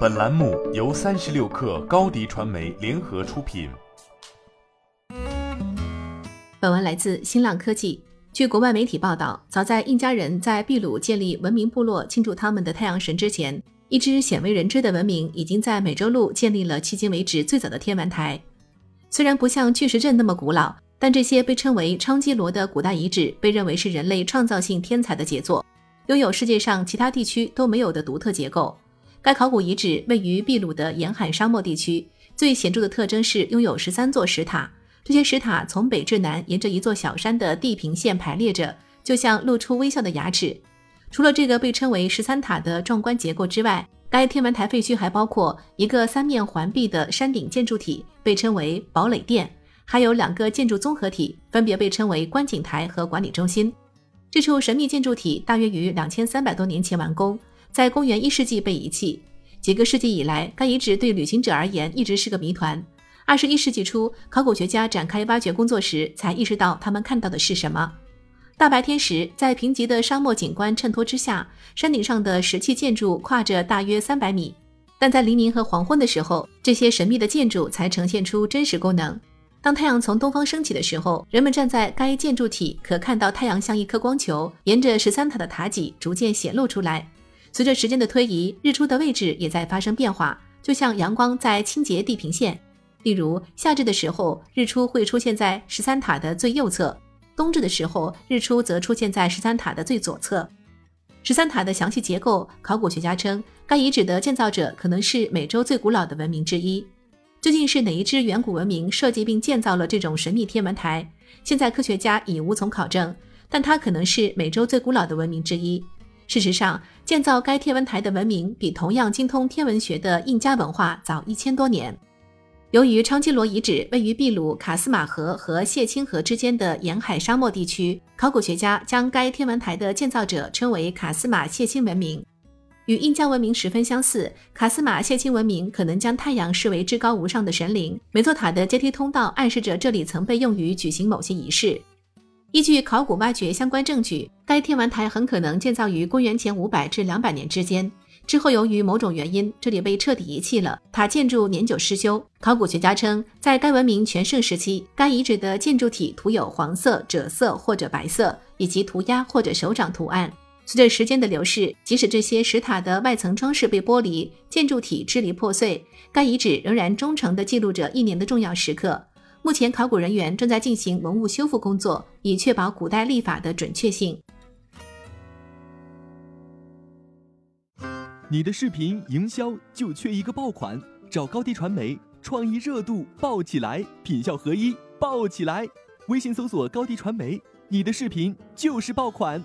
本栏目由三十六氪高低传媒联合出品。本文来自新浪科技。据国外媒体报道，早在印加人在秘鲁建立文明部落、庆祝他们的太阳神之前，一支鲜为人知的文明已经在美洲陆建立了迄今为止最早的天文台。虽然不像巨石阵那么古老，但这些被称为昌基罗的古代遗址被认为是人类创造性天才的杰作，拥有世界上其他地区都没有的独特结构。该考古遗址位于秘鲁的沿海沙漠地区，最显著的特征是拥有十三座石塔。这些石塔从北至南沿着一座小山的地平线排列着，就像露出微笑的牙齿。除了这个被称为十三塔的壮观结构之外，该天文台废墟还包括一个三面环壁的山顶建筑体，被称为堡垒殿，还有两个建筑综合体，分别被称为观景台和管理中心。这处神秘建筑体大约于两千三百多年前完工，在公元一世纪被遗弃。几个世纪以来，该遗址对旅行者而言一直是个谜团。二十一世纪初，考古学家展开挖掘工作时，才意识到他们看到的是什么。大白天时，在贫瘠的沙漠景观衬托之下，山顶上的石砌建筑跨着大约三百米；但在黎明和黄昏的时候，这些神秘的建筑才呈现出真实功能。当太阳从东方升起的时候，人们站在该建筑体，可看到太阳像一颗光球，沿着十三塔的塔脊逐渐显露出来。随着时间的推移，日出的位置也在发生变化，就像阳光在清洁地平线。例如，夏至的时候，日出会出现在十三塔的最右侧；冬至的时候，日出则出现在十三塔的最左侧。十三塔的详细结构，考古学家称，该遗址的建造者可能是美洲最古老的文明之一。究竟是哪一支远古文明设计并建造了这种神秘天文台？现在科学家已无从考证，但它可能是美洲最古老的文明之一。事实上，建造该天文台的文明比同样精通天文学的印加文化早一千多年。由于昌基罗遗址位于秘鲁卡斯马河和谢钦河之间的沿海沙漠地区，考古学家将该天文台的建造者称为卡斯马谢钦文明。与印加文明十分相似，卡斯马谢钦文明可能将太阳视为至高无上的神灵。每座塔的阶梯通道暗示着这里曾被用于举行某些仪式。依据考古挖掘相关证据，该天文台很可能建造于公元前五百至两百年之间。之后，由于某种原因，这里被彻底遗弃了。塔建筑年久失修。考古学家称，在该文明全盛时期，该遗址的建筑体涂有黄色、赭色或者白色，以及涂鸦或者手掌图案。随着时间的流逝，即使这些石塔的外层装饰被剥离，建筑体支离破碎，该遗址仍然忠诚地记录着一年的重要时刻。目前，考古人员正在进行文物修复工作，以确保古代历法的准确性。你的视频营销就缺一个爆款，找高低传媒，创意热度爆起来，品效合一爆起来。微信搜索高低传媒，你的视频就是爆款。